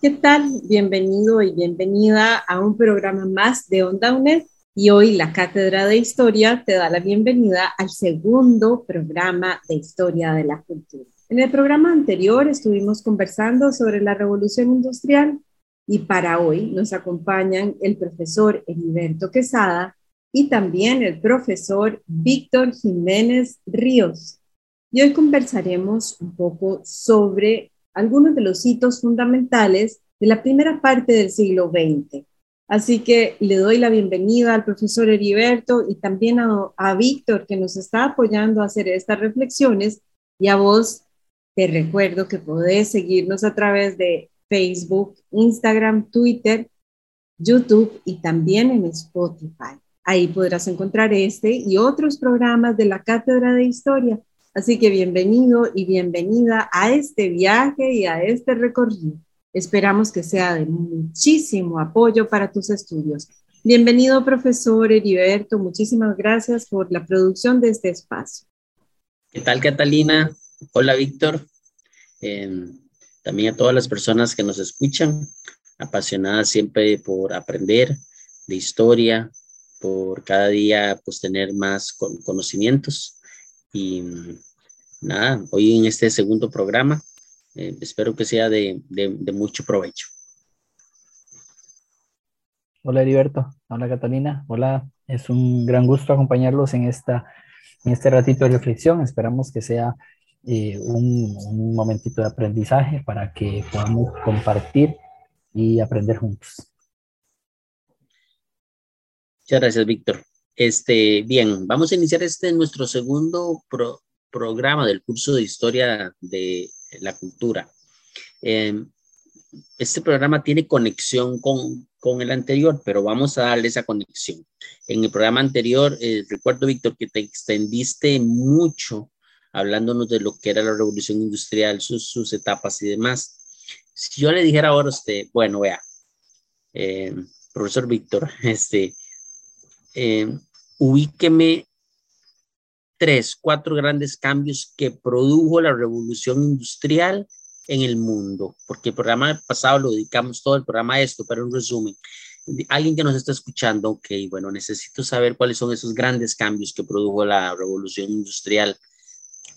¿Qué tal? Bienvenido y bienvenida a un programa más de Onda UNED. Y hoy la Cátedra de Historia te da la bienvenida al segundo programa de Historia de la Cultura. En el programa anterior estuvimos conversando sobre la Revolución Industrial y para hoy nos acompañan el profesor Heriberto Quesada y también el profesor Víctor Jiménez Ríos. Y hoy conversaremos un poco sobre algunos de los hitos fundamentales de la primera parte del siglo XX. Así que le doy la bienvenida al profesor Heriberto y también a, a Víctor que nos está apoyando a hacer estas reflexiones y a vos te recuerdo que podés seguirnos a través de Facebook, Instagram, Twitter, YouTube y también en Spotify. Ahí podrás encontrar este y otros programas de la Cátedra de Historia. Así que bienvenido y bienvenida a este viaje y a este recorrido. Esperamos que sea de muchísimo apoyo para tus estudios. Bienvenido, profesor Heriberto. Muchísimas gracias por la producción de este espacio. ¿Qué tal, Catalina? Hola, Víctor. Eh, también a todas las personas que nos escuchan, apasionadas siempre por aprender de historia, por cada día pues tener más con conocimientos. Y nada, hoy en este segundo programa, eh, espero que sea de, de, de mucho provecho. Hola Heriberto, hola Catalina, hola, es un gran gusto acompañarlos en, esta, en este ratito de reflexión. Esperamos que sea eh, un, un, momentito de aprendizaje para que podamos compartir y aprender juntos. Muchas gracias, Víctor. Este, bien, vamos a iniciar este nuestro segundo pro, programa del curso de Historia de la Cultura. Eh, este programa tiene conexión con, con, el anterior, pero vamos a darle esa conexión. En el programa anterior, eh, recuerdo, Víctor, que te extendiste mucho hablándonos de lo que era la revolución industrial, sus, sus etapas y demás. Si yo le dijera ahora a usted, bueno, vea, eh, profesor Víctor, este, eh, ubíqueme tres, cuatro grandes cambios que produjo la revolución industrial en el mundo, porque el programa pasado lo dedicamos todo el programa a esto, pero en resumen, alguien que nos está escuchando, ok, bueno, necesito saber cuáles son esos grandes cambios que produjo la revolución industrial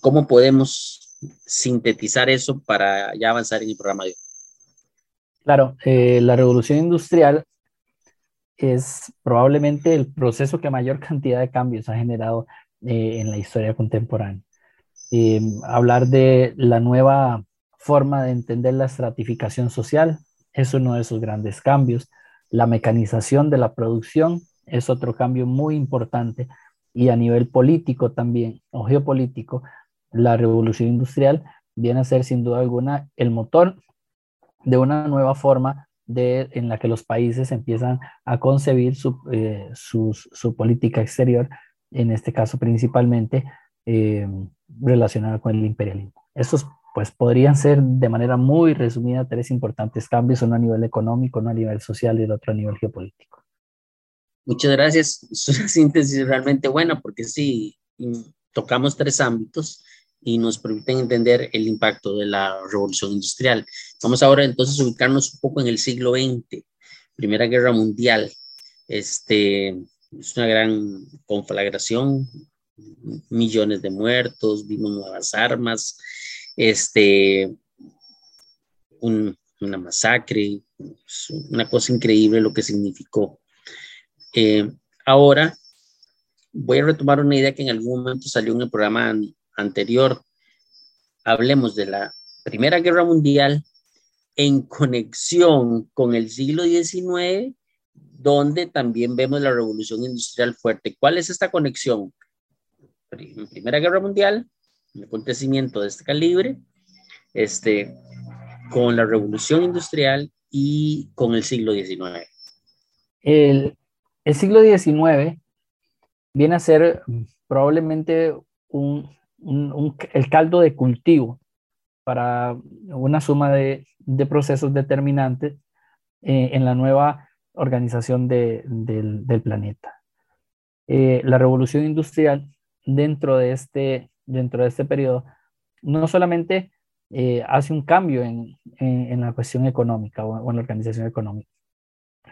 ¿Cómo podemos sintetizar eso para ya avanzar en el programa de hoy? Claro, eh, la revolución industrial es probablemente el proceso que mayor cantidad de cambios ha generado eh, en la historia contemporánea. Eh, hablar de la nueva forma de entender la estratificación social es uno de esos grandes cambios. La mecanización de la producción es otro cambio muy importante y a nivel político también o geopolítico la revolución industrial viene a ser sin duda alguna el motor de una nueva forma de, en la que los países empiezan a concebir su, eh, su, su política exterior, en este caso principalmente eh, relacionada con el imperialismo. Estos pues podrían ser de manera muy resumida tres importantes cambios, uno a nivel económico, uno a nivel social y el otro a nivel geopolítico. Muchas gracias. Es una síntesis realmente buena porque sí, tocamos tres ámbitos y nos permiten entender el impacto de la revolución industrial. Vamos ahora entonces a ubicarnos un poco en el siglo XX, Primera Guerra Mundial. Este, es una gran conflagración, millones de muertos, vimos nuevas armas, este, un, una masacre, una cosa increíble lo que significó. Eh, ahora voy a retomar una idea que en algún momento salió en el programa anterior, hablemos de la Primera Guerra Mundial en conexión con el siglo XIX, donde también vemos la revolución industrial fuerte. ¿Cuál es esta conexión? Primera Guerra Mundial, un acontecimiento de este calibre, este, con la revolución industrial y con el siglo XIX? El, el siglo XIX viene a ser probablemente un, un, el caldo de cultivo para una suma de, de procesos determinantes eh, en la nueva organización de, del, del, planeta. Eh, la revolución industrial dentro de este, dentro de este periodo no solamente eh, hace un cambio en, en, en, la cuestión económica o en la organización económica,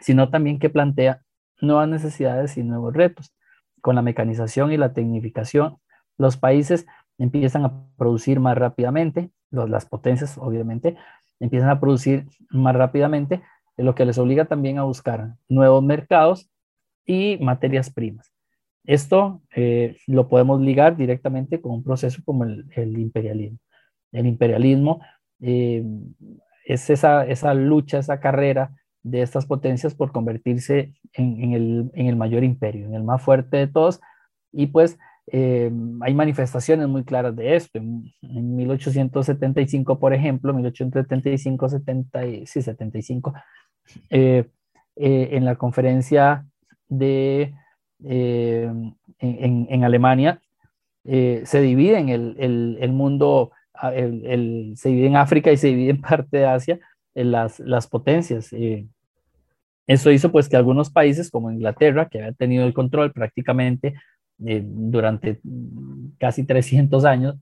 sino también que plantea nuevas necesidades y nuevos retos. Con la mecanización y la tecnificación, los países empiezan a producir más rápidamente, las potencias obviamente empiezan a producir más rápidamente, lo que les obliga también a buscar nuevos mercados y materias primas. Esto eh, lo podemos ligar directamente con un proceso como el, imperialismo. El imperialismo eh, es esa, esa lucha, esa carrera de estas potencias por convertirse en, en, el, en, el, mayor imperio, en el más fuerte de todos. Y pues eh, hay manifestaciones muy claras de esto. En, en 1875, por ejemplo, 1875, 70, sí, 75, eh, eh, en la conferencia de, eh, en, en, Alemania, se divide en el, el, el mundo, el, se divide en África y se divide en parte de Asia, las, las potencias. Eh, eso hizo pues que algunos países como Inglaterra, que había tenido el control prácticamente eh, durante casi 300 años,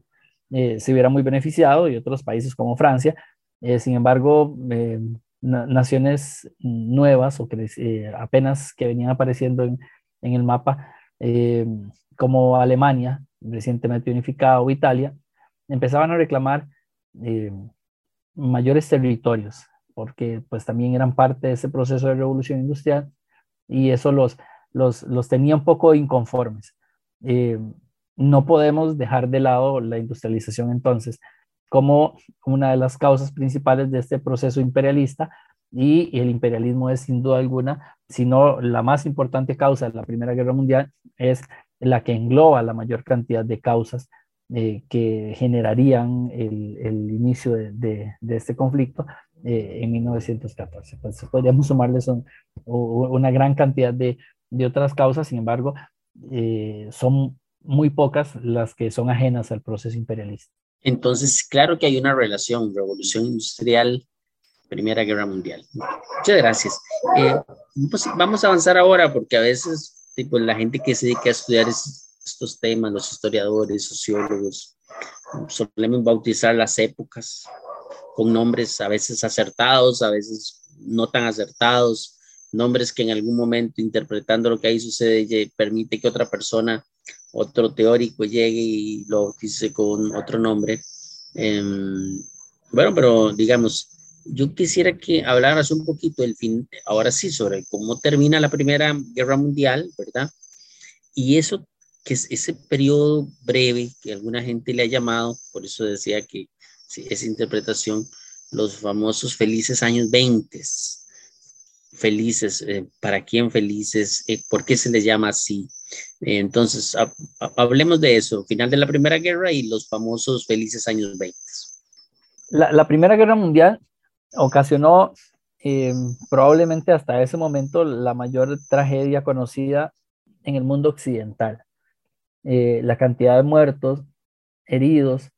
eh, se hubiera muy beneficiado y otros países como Francia. Eh, sin embargo, na naciones nuevas o que apenas que venían apareciendo en, en el mapa, como Alemania, recientemente unificada, o Italia, empezaban a reclamar mayores territorios, porque pues también eran parte de ese proceso de revolución industrial y eso los, los, los tenía un poco inconformes. Eh, no podemos dejar de lado la industrialización entonces como una de las causas principales de este proceso imperialista y el imperialismo es sin duda alguna, sino la más importante causa de la Primera Guerra Mundial es la que engloba la mayor cantidad de causas eh, que generarían el, inicio de, este conflicto eh, en 1914. Pues podríamos sumarles un, una gran cantidad de, de, otras causas, sin embargo, eh, son muy pocas las que son ajenas al proceso imperialista. Entonces, claro que hay una relación, revolución industrial, Primera Guerra Mundial. Muchas gracias. Eh, pues vamos a avanzar ahora porque a veces tipo, la gente que se dedica a estudiar es, estos temas, los historiadores, sociólogos, solemos bautizar las épocas con nombres a veces acertados, a veces no tan acertados, nombres que en algún momento interpretando lo que ahí sucede permite que otra persona, otro teórico llegue y lo bautice con otro nombre. Eh, bueno, pero digamos, yo quisiera que hablaras un poquito del fin, ahora sí, sobre cómo termina la Primera Guerra Mundial, ¿verdad? Y eso que es ese periodo breve que alguna gente le ha llamado, por eso decía que sí, esa interpretación, los famosos felices años 20. Felices, eh, ¿para quién felices? Eh, ¿Por qué se les llama así? Entonces, ha, ha, hablemos de eso, final de la Primera Guerra y los famosos felices años 20. La, la Primera Guerra Mundial ocasionó eh, probablemente hasta ese momento la mayor tragedia conocida en el mundo occidental eh, la cantidad de muertos, heridos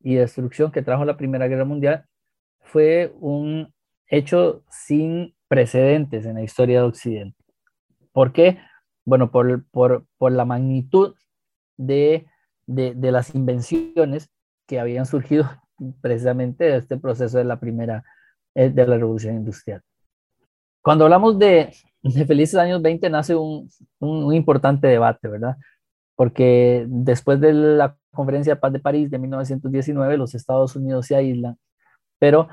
y destrucción que trajo la Primera Guerra Mundial fue un hecho sin precedentes en la historia de Occidente. ¿Por qué? Bueno, por, por, por la magnitud de, de, de, las invenciones que habían surgido precisamente de este proceso de la primera, eh, de la revolución industrial. Cuando hablamos de, de felices años 20 nace un, un, importante debate, ¿verdad? porque después de la Conferencia de Paz de París de 1919, los Estados Unidos se aíslan, pero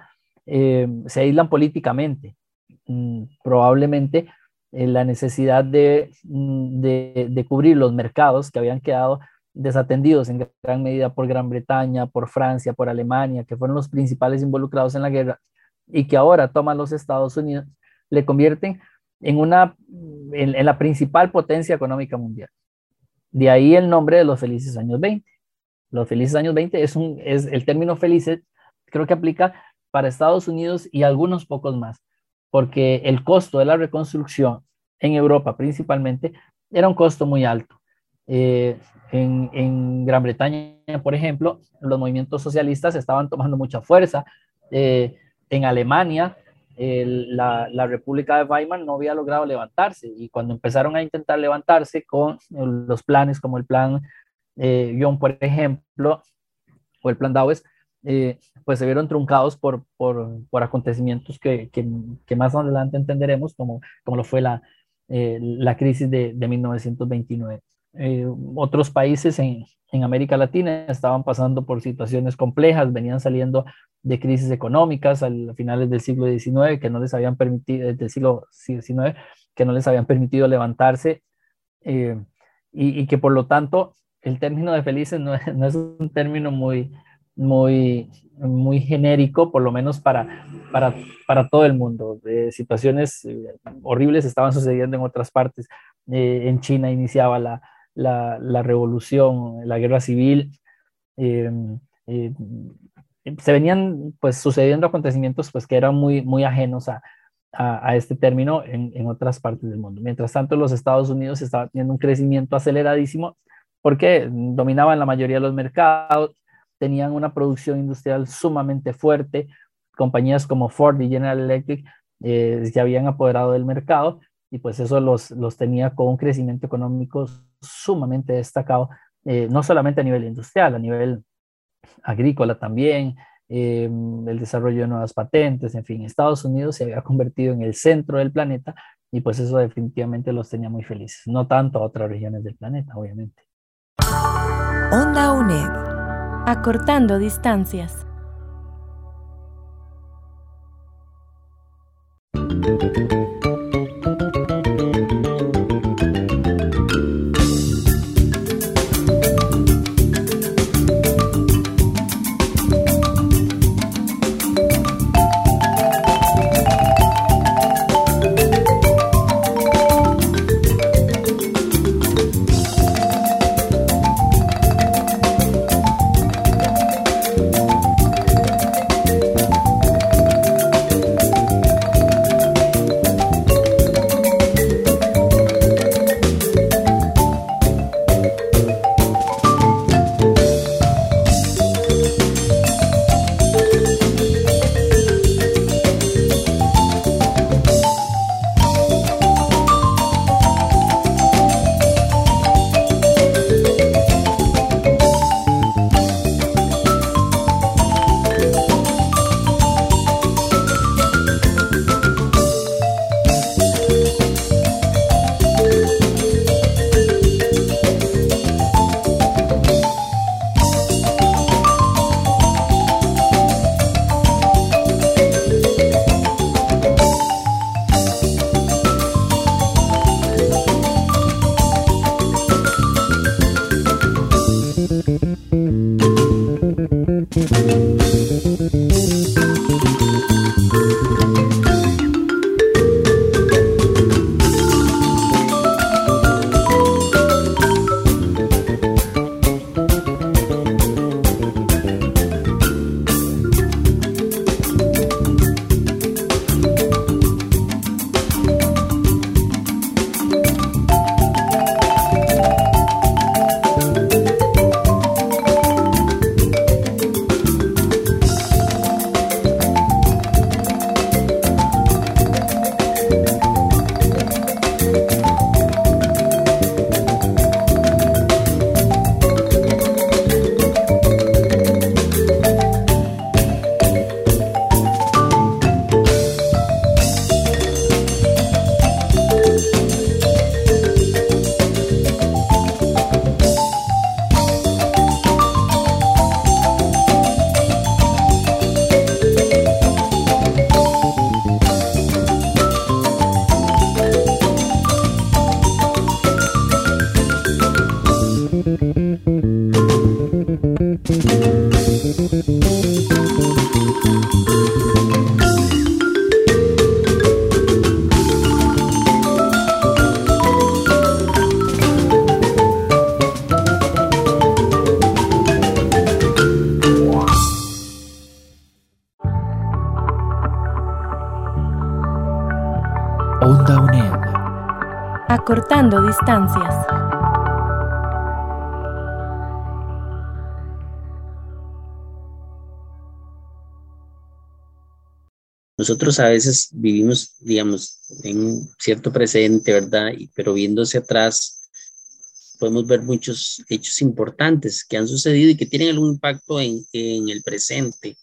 eh, se aíslan políticamente. Mm, probablemente eh, la necesidad de, mm, de, cubrir los mercados que habían quedado desatendidos en gran medida por Gran Bretaña, por Francia, por Alemania, que fueron los principales involucrados en la guerra, y que ahora toman los Estados Unidos, le convierten en, una, en, en la principal potencia económica mundial. De ahí el nombre de los felices años 20. Los felices años 20 es, un, es el término felices, creo que aplica para Estados Unidos y algunos pocos más, porque el costo de la reconstrucción en Europa principalmente era un costo muy alto. Eh, en, Gran Bretaña, por ejemplo, los movimientos socialistas estaban tomando mucha fuerza. Eh, en Alemania, la, la, República de Weimar no había logrado levantarse y cuando empezaron a intentar levantarse con los planes como el plan eh, por ejemplo, o el plan Dawes, eh, pues se vieron truncados por, por, por acontecimientos que, que, más adelante entenderemos, como, como lo fue la, eh, la crisis de, de 1929. Eh, otros países en, en, América Latina estaban pasando por situaciones complejas, venían saliendo de crisis económicas a finales del siglo XIX que no les habían permitido, del siglo XIX, que no les habían permitido levantarse y, y, que por lo tanto el término de felices no, no es un término muy, muy, muy genérico, por lo menos para, para, para todo el mundo. situaciones eh, horribles estaban sucediendo en otras partes. Eh, en China iniciaba la, la, la, revolución, la guerra civil. Eh, se venían pues sucediendo acontecimientos pues que eran muy, muy ajenos a, a, a este término en, en, otras partes del mundo. Mientras tanto, los Estados Unidos estaban teniendo un crecimiento aceleradísimo porque dominaban la mayoría de los mercados, tenían una producción industrial sumamente fuerte, compañías como Ford y General Electric eh, se habían apoderado del mercado y pues eso los, los tenía con un crecimiento económico sumamente destacado, eh, no solamente a nivel industrial, a nivel agrícola también, eh, el desarrollo de nuevas patentes, en fin, Estados Unidos se había convertido en el centro del planeta y pues eso definitivamente los tenía muy felices, no tanto a otras regiones del planeta, obviamente. Onda UNED Acortando distancias. Nosotros a veces vivimos, digamos, en cierto presente, ¿verdad? Pero viéndose atrás, podemos ver muchos hechos importantes que han sucedido y que tienen algún impacto en, en el presente.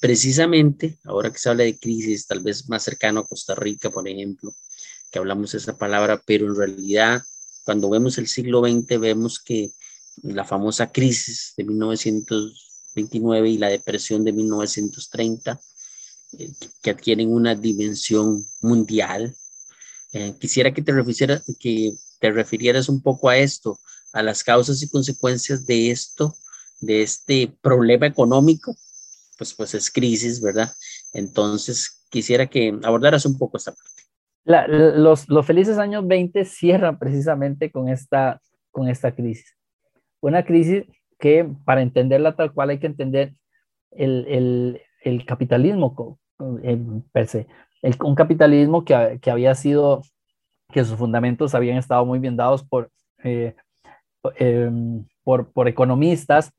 precisamente, ahora que se habla de crisis, tal vez más cercano a Costa Rica, por ejemplo, que hablamos esa palabra, pero en realidad, cuando vemos el siglo XX, vemos que la famosa crisis de 1900 29 y la depresión de 1930, eh, que adquieren una dimensión mundial. Eh, quisiera que te, que te refirieras un poco a esto, a las causas y consecuencias de esto, de este problema económico, pues, pues es crisis, ¿verdad? Entonces, quisiera que abordaras un poco esta parte. Los, los felices años 20 cierran precisamente con esta, con esta crisis. Una crisis que para entenderla tal cual hay que entender el, el, el capitalismo per se. El, un capitalismo que, que, había sido, que sus fundamentos habían estado muy bien dados por, eh, em, por, por, economistas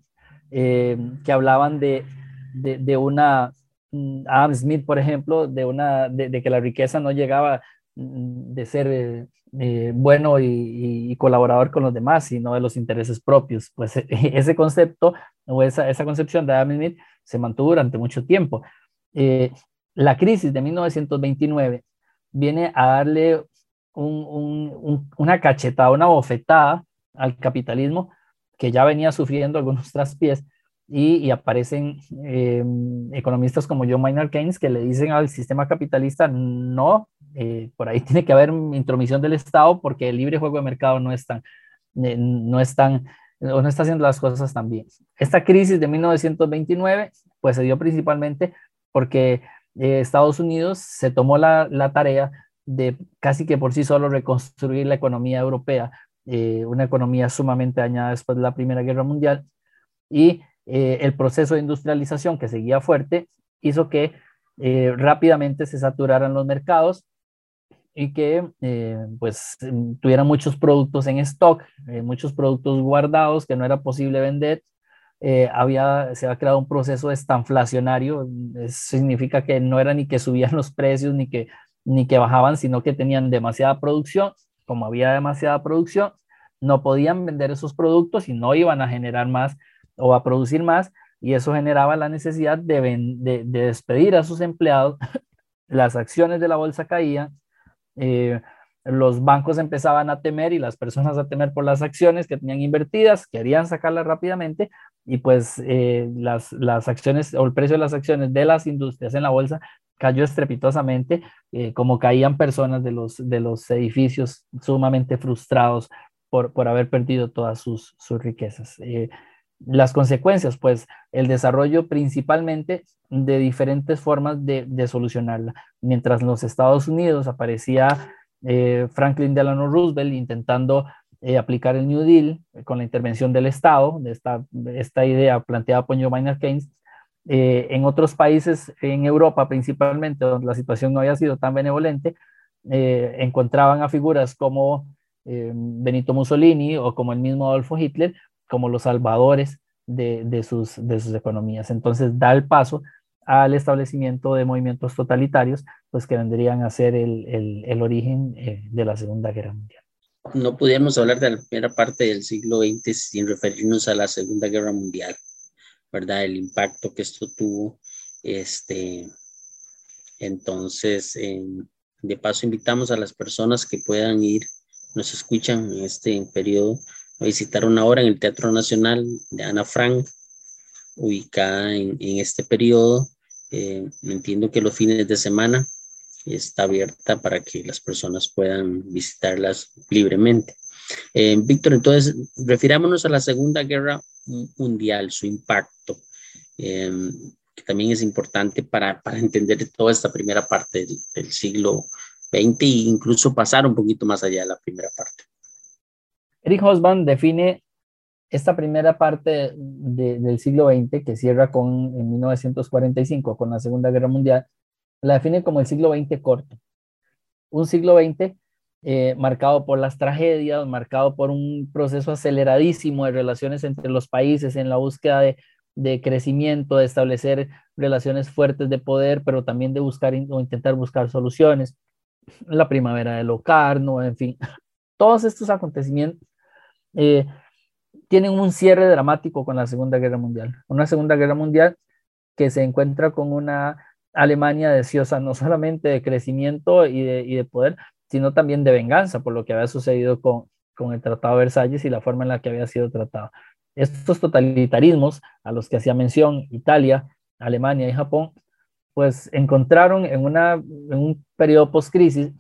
em, que hablaban de, de, de, una, mm, Adam Smith, por ejemplo, de, una, de, de que la riqueza no llegaba de ser eh, bueno y, colaborador con los demás, y no de los intereses propios. Pues ese concepto o esa, esa concepción de Adam Smith se mantuvo durante mucho tiempo. Eh, la crisis de 1929 viene a darle una cachetada, una bofetada al capitalismo que ya venía sufriendo algunos traspiés y, aparecen eh, economistas como John Maynard Keynes que le dicen al sistema capitalista, no, eh, por ahí tiene que haber intromisión del Estado porque el libre juego de mercado no es tan, eh, no es tan, no está haciendo las cosas tan bien. Esta crisis de 1929 pues se dio principalmente porque Estados Unidos se tomó la, la, tarea de casi que por sí solo reconstruir la economía europea, una economía sumamente dañada después de la Primera Guerra Mundial, y eh, el proceso de industrialización que seguía fuerte hizo que eh, rápidamente se saturaran los mercados y que eh, pues tuvieran muchos productos en stock, muchos productos guardados que no era posible vender. había, se había creado un proceso estanflacionario, significa que no era ni que subían los precios ni que, ni que bajaban, sino que tenían demasiada producción. Como había demasiada producción, no podían vender esos productos y no iban a generar más o a producir más y eso generaba la necesidad de, de, despedir a sus empleados, las acciones de la bolsa caían, eh, los bancos empezaban a temer y las personas a temer por las acciones que tenían invertidas, querían sacarlas rápidamente y pues eh, las, las, acciones o el precio de las acciones de las industrias en la bolsa cayó estrepitosamente, eh, como caían personas de los, de los edificios sumamente frustrados por, por haber perdido todas sus, sus riquezas las consecuencias, pues el desarrollo principalmente de diferentes formas de, solucionarla. Mientras en los Estados Unidos aparecía eh, Franklin Delano Roosevelt intentando eh, aplicar el New Deal con la intervención del Estado, de esta, esta idea planteada por John Maynard Keynes, eh, en otros países, en Europa principalmente, donde la situación no había sido tan benevolente, encontraban a figuras como Benito Mussolini o como el mismo Adolfo Hitler, como los salvadores de, sus, de sus economías. Entonces da el paso al establecimiento de movimientos totalitarios, pues que vendrían a ser el, origen eh, de la Segunda Guerra Mundial. No pudiéramos hablar de la primera parte del siglo XX sin referirnos a la Segunda Guerra Mundial, ¿verdad? El impacto que esto tuvo. Este, entonces, de paso, invitamos a las personas que puedan ir, nos escuchan en este periodo, a visitar una obra en el Teatro Nacional de Ana Frank, ubicada en, este periodo. Eh, entiendo que los fines de semana está abierta para que las personas puedan visitarlas libremente. Eh, Víctor, entonces, refirámonos a la Segunda Guerra Mundial, su impacto, eh, que también es importante para, para, entender toda esta primera parte del, del siglo XX e incluso pasar un poquito más allá de la primera parte. Eric Hobsbawm define esta primera parte del siglo XX, que cierra con, en 1945 con la Segunda Guerra Mundial, la define como el siglo XX corto. Un siglo XX eh, marcado por las tragedias, marcado por un proceso aceleradísimo de relaciones entre los países en la búsqueda de, de crecimiento, de establecer relaciones fuertes de poder, pero también de buscar o intentar buscar soluciones. La primavera de Locarno, en fin, todos estos acontecimientos eh, tienen un cierre dramático con la Segunda Guerra Mundial. Una Segunda Guerra Mundial que se encuentra con una Alemania deseosa no solamente de crecimiento y de, y de poder, sino también de venganza por lo que había sucedido con, con el Tratado de Versalles y la forma en la que había sido tratado. Estos totalitarismos a los que hacía mención Italia, Alemania y Japón, pues encontraron en, una, en un periodo post-crisis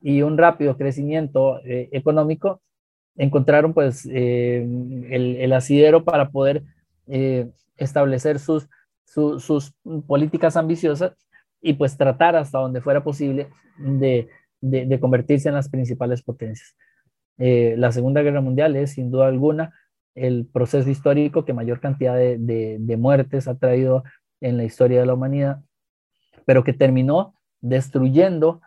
y un rápido crecimiento eh, económico, encontraron pues eh, el, el, asidero para poder eh, establecer sus, su, sus políticas ambiciosas y pues tratar hasta donde fuera posible de de, convertirse en las principales potencias. Eh, la Segunda Guerra Mundial es sin duda alguna el proceso histórico que mayor cantidad de, muertes ha traído en la historia de la humanidad, pero que terminó destruyendo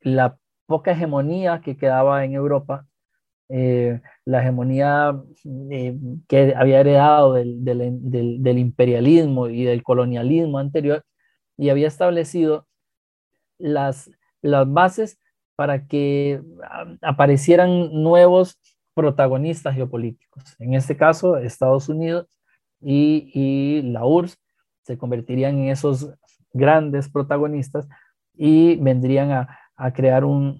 la poca hegemonía que quedaba en Europa, eh, la hegemonía eh, que había heredado del, imperialismo y del colonialismo anterior y había establecido las, las bases para que aparecieran nuevos protagonistas geopolíticos. En este caso, Estados Unidos y, la URSS se convertirían en esos grandes protagonistas y vendrían a, crear un,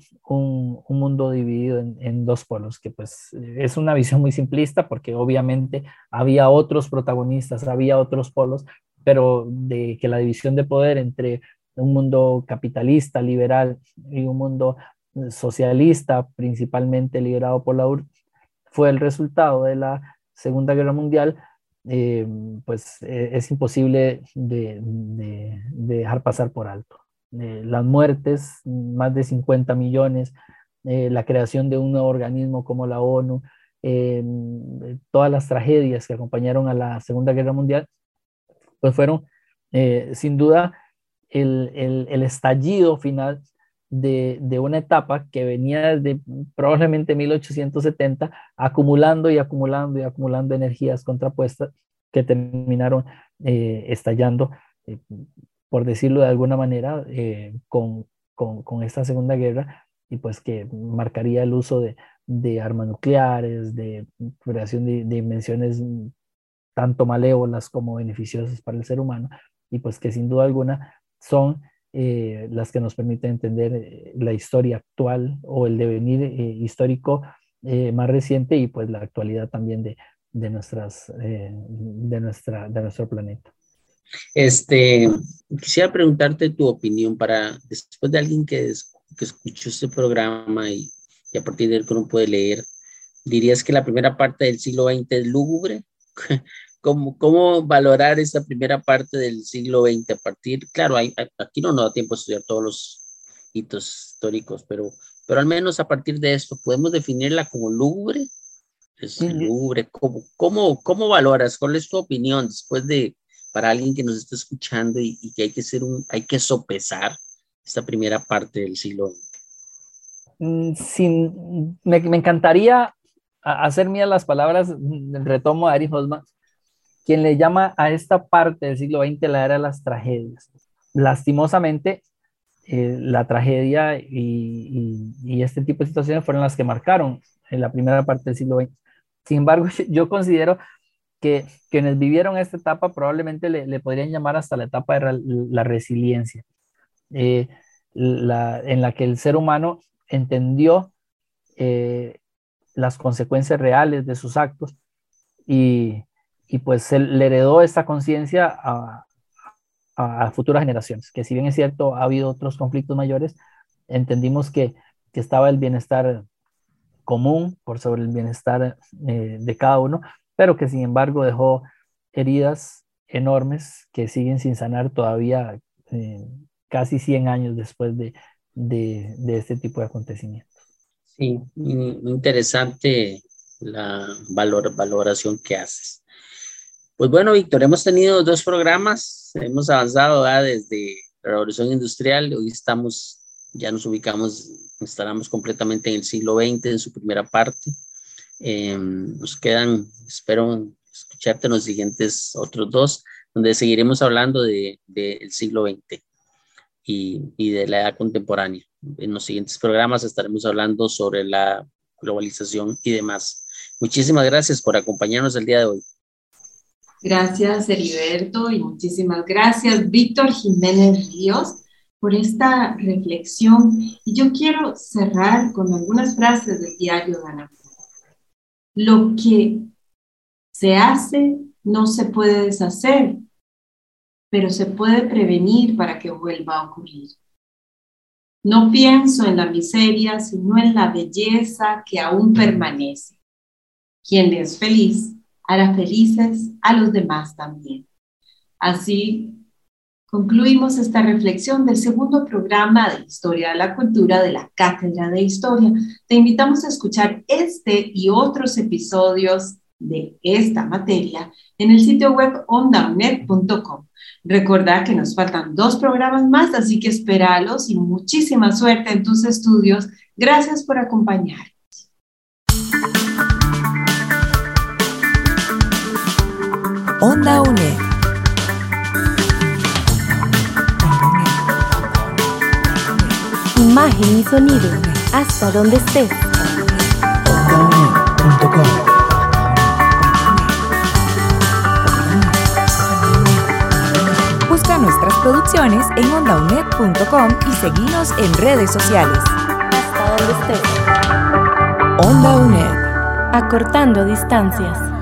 mundo dividido en, dos polos, que pues es una visión muy simplista porque obviamente había otros protagonistas, había otros polos, pero de que la división de poder entre un mundo capitalista, liberal y un mundo socialista, principalmente liderado por la URSS, fue el resultado de la Segunda Guerra Mundial, eh, pues eh, es imposible de, dejar pasar por alto. Eh, las muertes, más de 50 millones, la creación de un nuevo organismo como la ONU, todas las tragedias que acompañaron a la Segunda Guerra Mundial, pues fueron sin duda el, estallido final de, una etapa que venía desde probablemente 1870, acumulando y acumulando y acumulando energías contrapuestas que terminaron eh, estallando, eh, por decirlo de alguna manera, eh, con, esta Segunda Guerra y pues que marcaría el uso de, armas nucleares, de creación de, de invenciones tanto malévolas como beneficiosas para el ser humano y pues que sin duda alguna son eh, las que nos permiten entender eh, la historia actual o el devenir histórico más reciente y pues la actualidad también de, de nuestras, de, nuestra, de nuestro planeta. Este, quisiera preguntarte tu opinión para, después de alguien que, que escuchó este programa y, y a partir de él que uno puede leer, ¿dirías que la primera parte del siglo XX es lúgubre? ¿Cómo, ¿Cómo valorar esta primera parte del siglo XX a partir? Claro, hay, aquí no nos da tiempo a estudiar todos los hitos históricos, pero, pero al menos a partir de esto, ¿podemos definirla como lúgubre? ¿Es lúgubre? ¿Cómo, cómo, cómo valoras? ¿Cuál es tu opinión después de, para alguien que nos está escuchando y, que hay que ser un, hay que sopesar esta primera parte del siglo XX? Mm, sin, me, me, encantaría hacer mías las palabras, retomo a Ari Hosman, quien le llama a esta parte del siglo XX la era de las tragedias. Lastimosamente, eh, la tragedia y, este tipo de situaciones fueron las que marcaron en la primera parte del siglo XX. Sin embargo, yo considero que quienes vivieron esta etapa probablemente le, podrían llamar hasta la etapa de la resiliencia, eh, en la que el ser humano entendió eh, las consecuencias reales de sus actos y, y pues le heredó esta conciencia a, futuras generaciones, que si bien es cierto, ha habido otros conflictos mayores, entendimos que, estaba el bienestar común por sobre el bienestar eh, de cada uno, pero que sin embargo dejó heridas enormes que siguen sin sanar todavía eh, casi 100 años después de, de, este tipo de acontecimientos. Sí, interesante la valor, valoración que haces. Pues bueno, Víctor, hemos tenido dos programas, hemos avanzado desde la revolución industrial, hoy estamos, ya nos ubicamos estaremos completamente en el siglo XX en su primera parte. Em, nos quedan, espero escucharte en los siguientes otros dos, donde seguiremos hablando del de, siglo XX y, y, de la edad contemporánea. En los siguientes programas estaremos hablando sobre la globalización y demás. Muchísimas gracias por acompañarnos el día de hoy. Gracias, Heriberto, y muchísimas gracias, Víctor Jiménez Ríos, por esta reflexión. Y yo quiero cerrar con algunas frases del diario Ana. Lo que se hace no se puede deshacer, pero se puede prevenir para que vuelva a ocurrir. No pienso en la miseria, sino en la belleza que aún permanece. Quien es feliz hará felices a los demás también. Así concluimos esta reflexión del segundo programa de Historia de la Cultura de la Cátedra de Historia. Te invitamos a escuchar este y otros episodios de esta materia en el sitio web ondaunet.com. Recordad que nos faltan dos programas más, así que espéralos y muchísima suerte en tus estudios. Gracias por acompañarnos. Onda. Imagen y sonido, hasta donde estés. Busca nuestras producciones en ondaunet.com y seguinos en redes sociales. Hasta donde estés. Onda UNED. Acortando distancias.